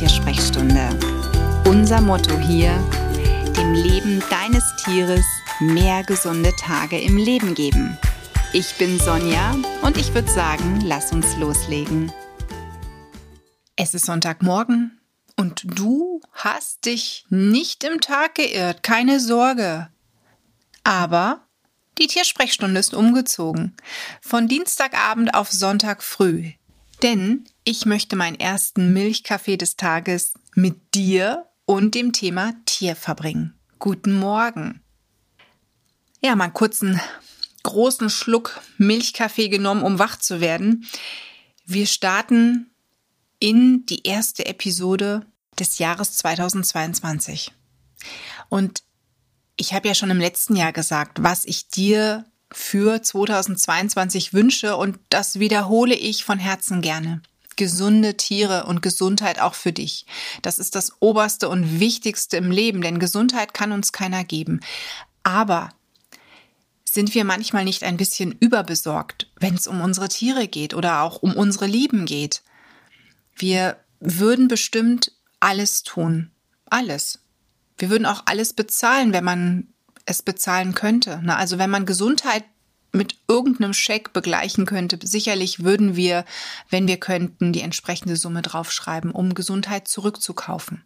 Tiersprechstunde. Unser Motto hier, dem Leben deines Tieres mehr gesunde Tage im Leben geben. Ich bin Sonja und ich würde sagen, lass uns loslegen. Es ist Sonntagmorgen und du hast dich nicht im Tag geirrt, keine Sorge. Aber die Tiersprechstunde ist umgezogen. Von Dienstagabend auf Sonntag früh. Denn ich möchte meinen ersten Milchkaffee des Tages mit dir und dem Thema Tier verbringen. Guten Morgen. Ja, mal einen kurzen, großen Schluck Milchkaffee genommen, um wach zu werden. Wir starten in die erste Episode des Jahres 2022. Und ich habe ja schon im letzten Jahr gesagt, was ich dir für 2022 wünsche und das wiederhole ich von Herzen gerne. Gesunde Tiere und Gesundheit auch für dich. Das ist das Oberste und Wichtigste im Leben, denn Gesundheit kann uns keiner geben. Aber sind wir manchmal nicht ein bisschen überbesorgt, wenn es um unsere Tiere geht oder auch um unsere Lieben geht? Wir würden bestimmt alles tun. Alles. Wir würden auch alles bezahlen, wenn man es bezahlen könnte. Ne? Also wenn man Gesundheit mit irgendeinem Scheck begleichen könnte, sicherlich würden wir, wenn wir könnten, die entsprechende Summe draufschreiben, um Gesundheit zurückzukaufen.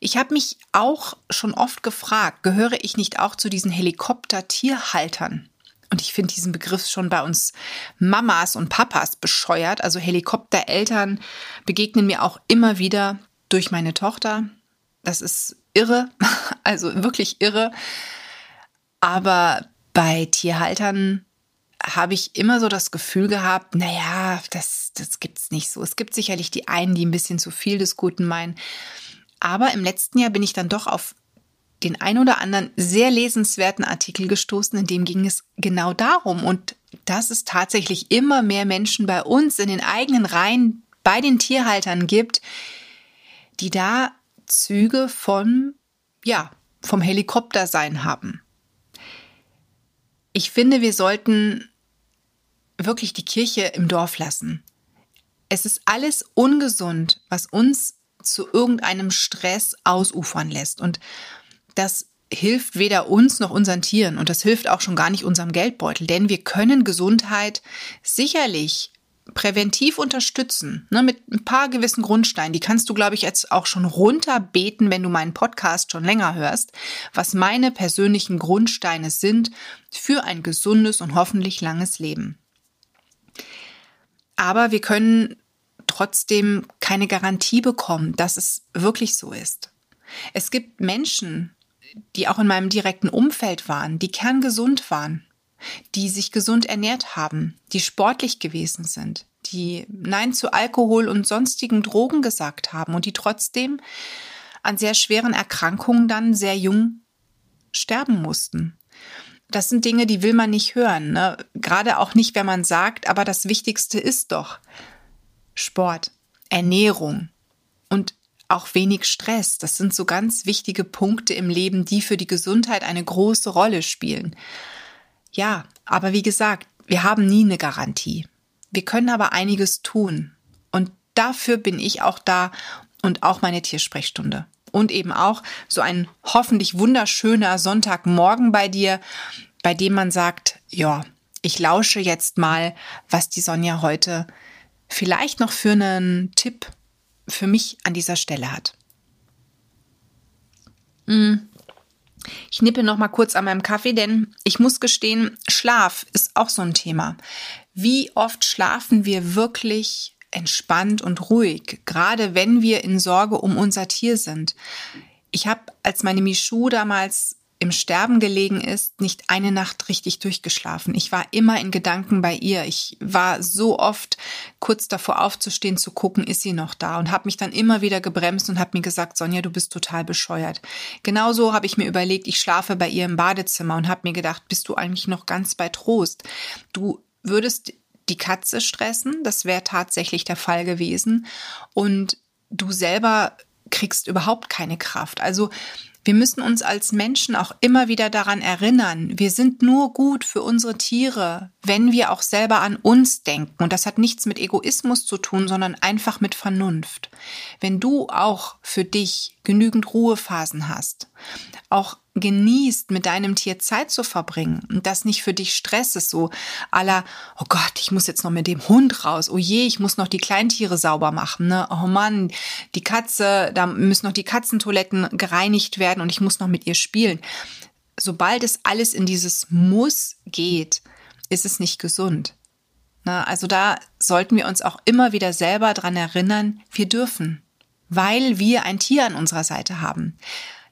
Ich habe mich auch schon oft gefragt, gehöre ich nicht auch zu diesen Helikopter-Tierhaltern? Und ich finde diesen Begriff schon bei uns Mamas und Papas bescheuert. Also Helikoptereltern begegnen mir auch immer wieder durch meine Tochter. Das ist irre, also wirklich irre. Aber bei Tierhaltern habe ich immer so das Gefühl gehabt, naja, das, das es nicht so. Es gibt sicherlich die einen, die ein bisschen zu viel des Guten meinen. Aber im letzten Jahr bin ich dann doch auf den ein oder anderen sehr lesenswerten Artikel gestoßen, in dem ging es genau darum. Und dass es tatsächlich immer mehr Menschen bei uns in den eigenen Reihen bei den Tierhaltern gibt, die da Züge von, ja, vom Helikoptersein haben. Ich finde, wir sollten wirklich die Kirche im Dorf lassen. Es ist alles ungesund, was uns zu irgendeinem Stress ausufern lässt. Und das hilft weder uns noch unseren Tieren und das hilft auch schon gar nicht unserem Geldbeutel, denn wir können Gesundheit sicherlich präventiv unterstützen, ne, mit ein paar gewissen Grundsteinen. Die kannst du, glaube ich, jetzt auch schon runterbeten, wenn du meinen Podcast schon länger hörst, was meine persönlichen Grundsteine sind für ein gesundes und hoffentlich langes Leben. Aber wir können trotzdem keine Garantie bekommen, dass es wirklich so ist. Es gibt Menschen, die auch in meinem direkten Umfeld waren, die kerngesund waren, die sich gesund ernährt haben, die sportlich gewesen sind, die Nein zu Alkohol und sonstigen Drogen gesagt haben und die trotzdem an sehr schweren Erkrankungen dann sehr jung sterben mussten. Das sind Dinge, die will man nicht hören. Ne? Gerade auch nicht, wenn man sagt, aber das Wichtigste ist doch Sport, Ernährung und auch wenig Stress. Das sind so ganz wichtige Punkte im Leben, die für die Gesundheit eine große Rolle spielen. Ja, aber wie gesagt, wir haben nie eine Garantie. Wir können aber einiges tun. Und dafür bin ich auch da und auch meine Tiersprechstunde. Und eben auch so ein hoffentlich wunderschöner Sonntagmorgen bei dir, bei dem man sagt, ja, ich lausche jetzt mal, was die Sonja heute vielleicht noch für einen Tipp für mich an dieser Stelle hat. Hm. Ich nippe noch mal kurz an meinem Kaffee, denn ich muss gestehen, Schlaf ist auch so ein Thema. Wie oft schlafen wir wirklich entspannt und ruhig, gerade wenn wir in Sorge um unser Tier sind? Ich habe, als meine Michu damals im Sterben gelegen ist, nicht eine Nacht richtig durchgeschlafen. Ich war immer in Gedanken bei ihr. Ich war so oft kurz davor aufzustehen, zu gucken, ist sie noch da und habe mich dann immer wieder gebremst und habe mir gesagt, Sonja, du bist total bescheuert. Genauso habe ich mir überlegt, ich schlafe bei ihr im Badezimmer und habe mir gedacht, bist du eigentlich noch ganz bei Trost? Du würdest die Katze stressen, das wäre tatsächlich der Fall gewesen und du selber kriegst überhaupt keine Kraft. Also Wir müssen uns als Menschen auch immer wieder daran erinnern, wir sind nur gut für unsere Tiere, wenn wir auch selber an uns denken. Und das hat nichts mit Egoismus zu tun, sondern einfach mit Vernunft. Wenn du auch für dich genügend Ruhephasen hast, auch genießt, mit deinem Tier Zeit zu verbringen und das nicht für dich Stress ist, so aller, oh Gott, ich muss jetzt noch mit dem Hund raus, oh je, ich muss noch die Kleintiere sauber machen, ne? oh Mann, die Katze, da müssen noch die Katzentoiletten gereinigt werden und ich muss noch mit ihr spielen. Sobald es alles in dieses Muss geht, ist es nicht gesund. Ne? Also da sollten wir uns auch immer wieder selber dran erinnern, wir dürfen, weil wir ein Tier an unserer Seite haben.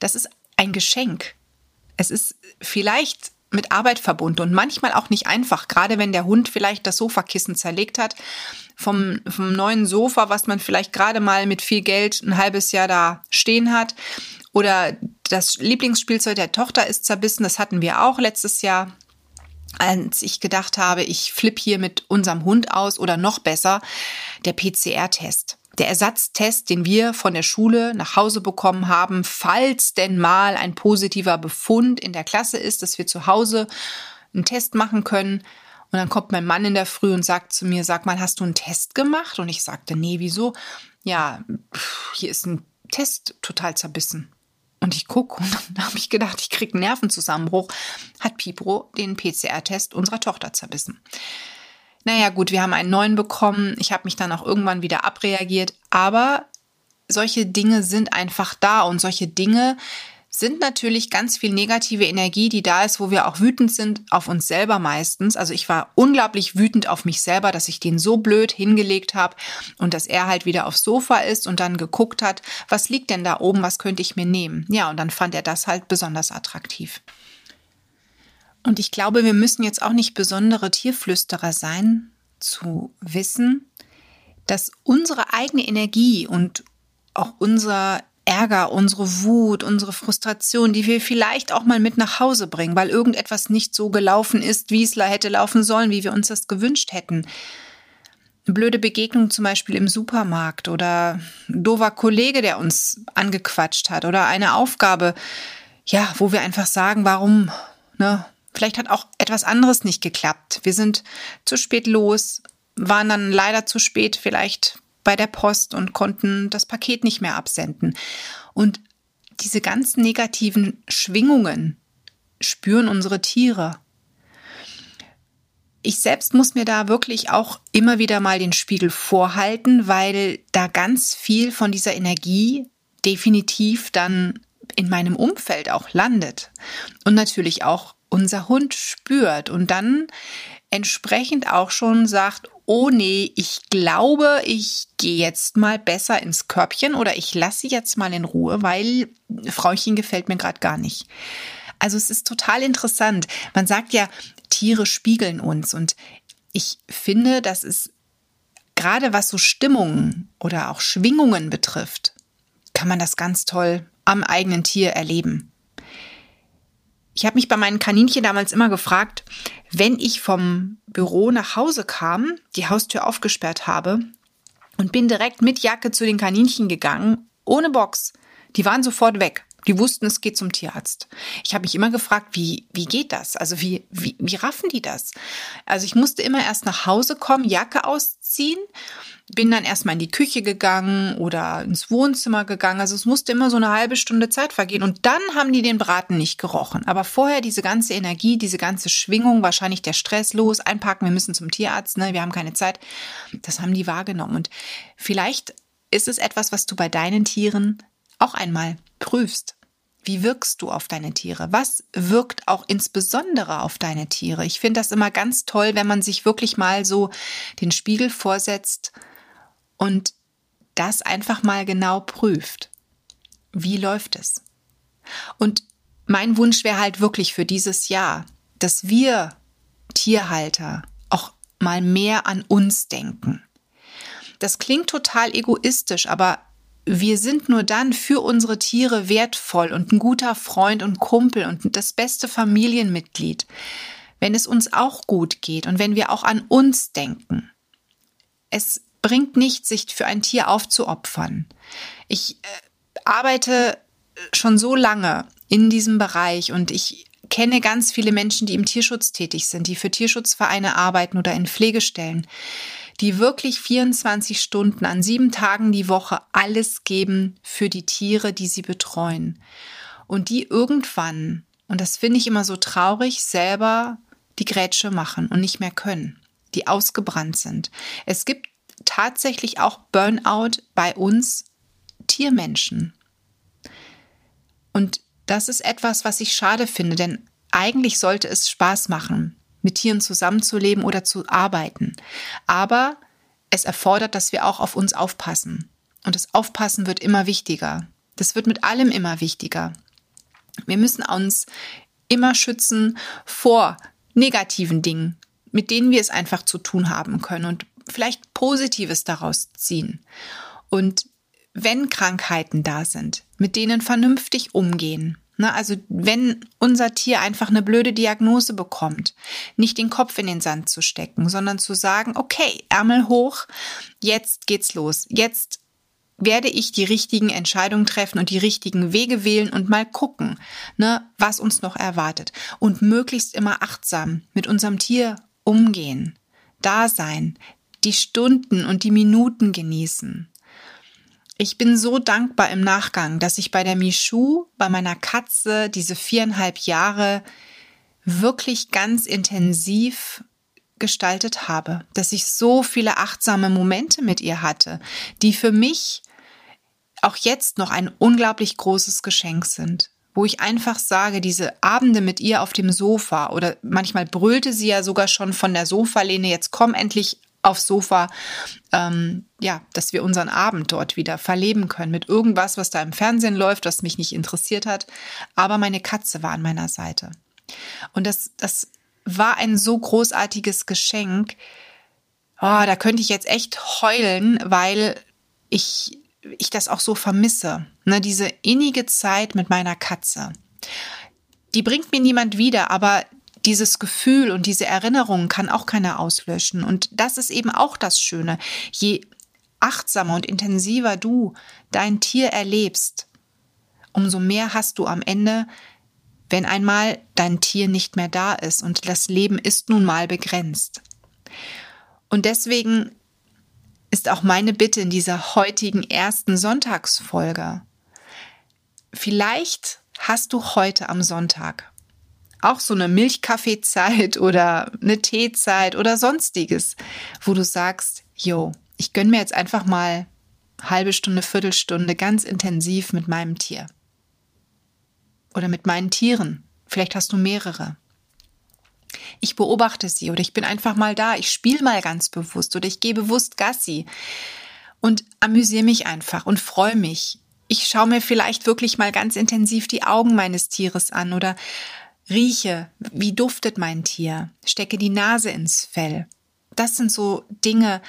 Das ist ein Geschenk. Es ist vielleicht mit Arbeit verbunden und manchmal auch nicht einfach, gerade wenn der Hund vielleicht das Sofakissen zerlegt hat vom, vom neuen Sofa, was man vielleicht gerade mal mit viel Geld ein halbes Jahr da stehen hat. Oder das Lieblingsspielzeug der Tochter ist zerbissen, das hatten wir auch letztes Jahr als ich gedacht habe, ich flippe hier mit unserem Hund aus oder noch besser, der PCR-Test der Ersatztest, den wir von der Schule nach Hause bekommen haben, falls denn mal ein positiver Befund in der Klasse ist, dass wir zu Hause einen Test machen können. Und dann kommt mein Mann in der Früh und sagt zu mir, sag mal, hast du einen Test gemacht? Und ich sagte, nee, wieso? Ja, hier ist ein Test total zerbissen. Und ich gucke und dann habe ich gedacht, ich kriege einen Nervenzusammenbruch. Hat Pipro den PCR-Test unserer Tochter zerbissen. Naja gut, wir haben einen neuen bekommen. Ich habe mich dann auch irgendwann wieder abreagiert. Aber solche Dinge sind einfach da und solche Dinge sind natürlich ganz viel negative Energie, die da ist, wo wir auch wütend sind auf uns selber meistens. Also ich war unglaublich wütend auf mich selber, dass ich den so blöd hingelegt habe und dass er halt wieder aufs Sofa ist und dann geguckt hat, was liegt denn da oben, was könnte ich mir nehmen. Ja, und dann fand er das halt besonders attraktiv. Und ich glaube, wir müssen jetzt auch nicht besondere Tierflüsterer sein, zu wissen, dass unsere eigene Energie und auch unser Ärger, unsere Wut, unsere Frustration, die wir vielleicht auch mal mit nach Hause bringen, weil irgendetwas nicht so gelaufen ist, wie es hätte laufen sollen, wie wir uns das gewünscht hätten. Eine blöde Begegnung zum Beispiel im Supermarkt oder ein doofer Kollege, der uns angequatscht hat oder eine Aufgabe, ja, wo wir einfach sagen, warum, ne, Vielleicht hat auch etwas anderes nicht geklappt. Wir sind zu spät los, waren dann leider zu spät vielleicht bei der Post und konnten das Paket nicht mehr absenden. Und diese ganzen negativen Schwingungen spüren unsere Tiere. Ich selbst muss mir da wirklich auch immer wieder mal den Spiegel vorhalten, weil da ganz viel von dieser Energie definitiv dann in meinem Umfeld auch landet und natürlich auch unser Hund spürt und dann entsprechend auch schon sagt, oh nee, ich glaube, ich gehe jetzt mal besser ins Körbchen oder ich lasse sie jetzt mal in Ruhe, weil Frauchen gefällt mir gerade gar nicht. Also es ist total interessant. Man sagt ja, Tiere spiegeln uns und ich finde, dass es gerade was so Stimmungen oder auch Schwingungen betrifft, kann man das ganz toll am eigenen Tier erleben. Ich habe mich bei meinen Kaninchen damals immer gefragt, wenn ich vom Büro nach Hause kam, die Haustür aufgesperrt habe und bin direkt mit Jacke zu den Kaninchen gegangen, ohne Box. Die waren sofort weg. Die wussten, es geht zum Tierarzt. Ich habe mich immer gefragt, wie, wie geht das? Also wie, wie, wie raffen die das? Also ich musste immer erst nach Hause kommen, Jacke ausziehen, bin dann erstmal in die Küche gegangen oder ins Wohnzimmer gegangen. Also es musste immer so eine halbe Stunde Zeit vergehen. Und dann haben die den Braten nicht gerochen. Aber vorher diese ganze Energie, diese ganze Schwingung, wahrscheinlich der Stress, los, einpacken, wir müssen zum Tierarzt, ne, wir haben keine Zeit. Das haben die wahrgenommen. Und vielleicht ist es etwas, was du bei deinen Tieren auch einmal prüfst. Wie wirkst du auf deine Tiere? Was wirkt auch insbesondere auf deine Tiere? Ich finde das immer ganz toll, wenn man sich wirklich mal so den Spiegel vorsetzt und das einfach mal genau prüft. Wie läuft es? Und mein Wunsch wäre halt wirklich für dieses Jahr, dass wir Tierhalter auch mal mehr an uns denken. Das klingt total egoistisch, aber wir sind nur dann für unsere Tiere wertvoll und ein guter Freund und Kumpel und das beste Familienmitglied, wenn es uns auch gut geht und wenn wir auch an uns denken. Es bringt nichts, sich für ein Tier aufzuopfern. Ich äh, arbeite schon so lange in diesem Bereich und ich kenne ganz viele Menschen, die im Tierschutz tätig sind, die für Tierschutzvereine arbeiten oder in Pflegestellen, die wirklich 24 Stunden an sieben Tagen die Woche alles geben für die Tiere, die sie betreuen. Und die irgendwann, und das finde ich immer so traurig, selber die Grätsche machen und nicht mehr können, die ausgebrannt sind. Es gibt tatsächlich auch Burnout bei uns Tiermenschen. Und das ist etwas, was ich schade finde, denn eigentlich sollte es Spaß machen, mit Tieren zusammenzuleben oder zu arbeiten. Aber es erfordert, dass wir auch auf uns aufpassen. Und das Aufpassen wird immer wichtiger. Das wird mit allem immer wichtiger. Wir müssen uns immer schützen vor negativen Dingen, mit denen wir es einfach zu tun haben können und vielleicht Positives daraus ziehen. Und wenn Krankheiten da sind, mit denen vernünftig umgehen. Ne, also wenn unser Tier einfach eine blöde Diagnose bekommt, nicht den Kopf in den Sand zu stecken, sondern zu sagen, okay, Ärmel hoch, jetzt geht's los. Jetzt werde ich die richtigen Entscheidungen treffen und die richtigen Wege wählen und mal gucken, ne, was uns noch erwartet. Und möglichst immer achtsam mit unserem Tier umgehen, da sein, die Stunden und die Minuten genießen. Ich bin so dankbar im Nachgang, dass ich bei der Michu, bei meiner Katze, diese viereinhalb Jahre wirklich ganz intensiv gestaltet habe, dass ich so viele achtsame Momente mit ihr hatte, die für mich auch jetzt noch ein unglaublich großes Geschenk sind, wo ich einfach sage, diese Abende mit ihr auf dem Sofa oder manchmal brüllte sie ja sogar schon von der Sofalehne, jetzt komm endlich aufs Sofa, ähm, ja, dass wir unseren Abend dort wieder verleben können mit irgendwas, was da im Fernsehen läuft, was mich nicht interessiert hat. Aber meine Katze war an meiner Seite. Und das, das war ein so großartiges Geschenk. Oh, da könnte ich jetzt echt heulen, weil ich, ich das auch so vermisse. Ne, diese innige Zeit mit meiner Katze. Die bringt mir niemand wieder, aber dieses Gefühl und diese Erinnerung kann auch keiner auslöschen. Und das ist eben auch das Schöne. Je achtsamer und intensiver du dein Tier erlebst, umso mehr hast du am Ende, wenn einmal dein Tier nicht mehr da ist. Und das Leben ist nun mal begrenzt. Und deswegen ist auch meine Bitte in dieser heutigen ersten Sonntagsfolge. Vielleicht hast du heute am Sonntag auch so eine Milchkaffeezeit oder eine Teezeit oder sonstiges, wo du sagst, yo, ich gönn mir jetzt einfach mal halbe Stunde, Viertelstunde ganz intensiv mit meinem Tier. Oder mit meinen Tieren. Vielleicht hast du mehrere. Ich beobachte sie oder ich bin einfach mal da, ich spiele mal ganz bewusst oder ich gehe bewusst Gassi und amüsiere mich einfach und freue mich. Ich schaue mir vielleicht wirklich mal ganz intensiv die Augen meines Tieres an oder Rieche, wie duftet mein Tier, stecke die Nase ins Fell. Das sind so Dinge,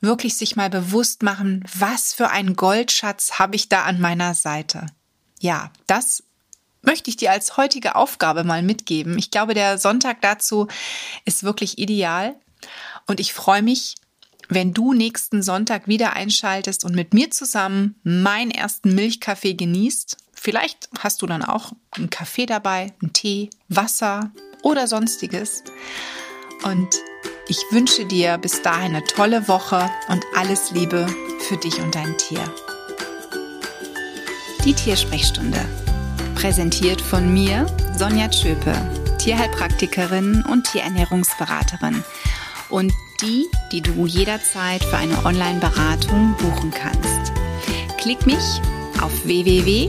wirklich sich mal bewusst machen, was für ein Goldschatz habe ich da an meiner Seite. Ja, das möchte ich dir als heutige Aufgabe mal mitgeben. Ich glaube, der Sonntag dazu ist wirklich ideal und ich freue mich, wenn du nächsten Sonntag wieder einschaltest und mit mir zusammen meinen ersten Milchkaffee genießt Vielleicht hast du dann auch einen Kaffee dabei, einen Tee, Wasser oder sonstiges. Und ich wünsche dir bis dahin eine tolle Woche und alles Liebe für dich und dein Tier. Die Tiersprechstunde. Präsentiert von mir, Sonja Tschöpe, Tierheilpraktikerin und Tierernährungsberaterin. Und die, die du jederzeit für eine Online-Beratung buchen kannst. Klick mich auf www